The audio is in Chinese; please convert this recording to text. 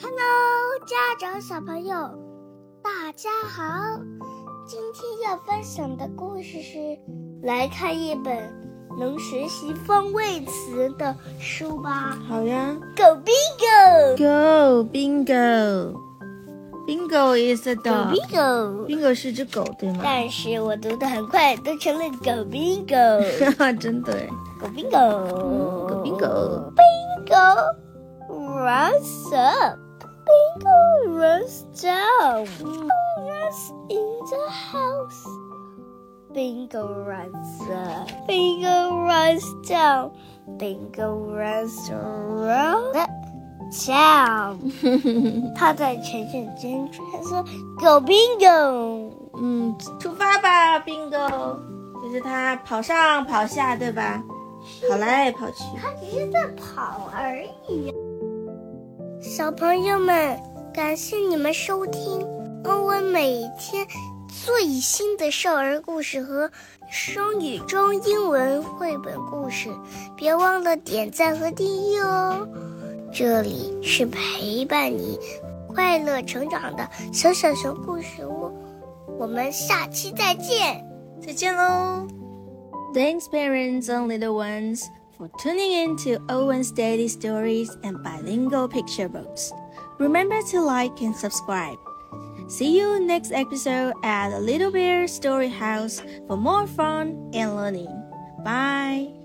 Hello，家长小朋友，大家好！今天要分享的故事是来看一本能学习方位词的书吧。好呀，Go bingo! Go bingo! Bingo is a dog. Bingo! Bingo 是只狗，对吗？但是我读的很快，都成了 Go bingo！哈哈，真的。Go bingo! Go bingo! Bingo runs up. Bingo runs down. Bingo runs in the house. Bingo runs up. Bingo runs down. Bingo runs around town. 他在前线间穿梭，Go Bingo！嗯，出发吧，Bingo！就是他跑上跑下，对吧？跑来跑去。他只是在跑而已。小朋友们，感谢你们收听欧文每天最新的少儿故事和双语中英文绘本故事，别忘了点赞和订阅哦。这里是陪伴你快乐成长的小小熊故事屋，我们下期再见，再见喽！Thanks, parents and little ones. For tuning in to Owen's Daily Stories and Bilingual Picture Books. Remember to like and subscribe. See you next episode at Little Bear Story House for more fun and learning. Bye.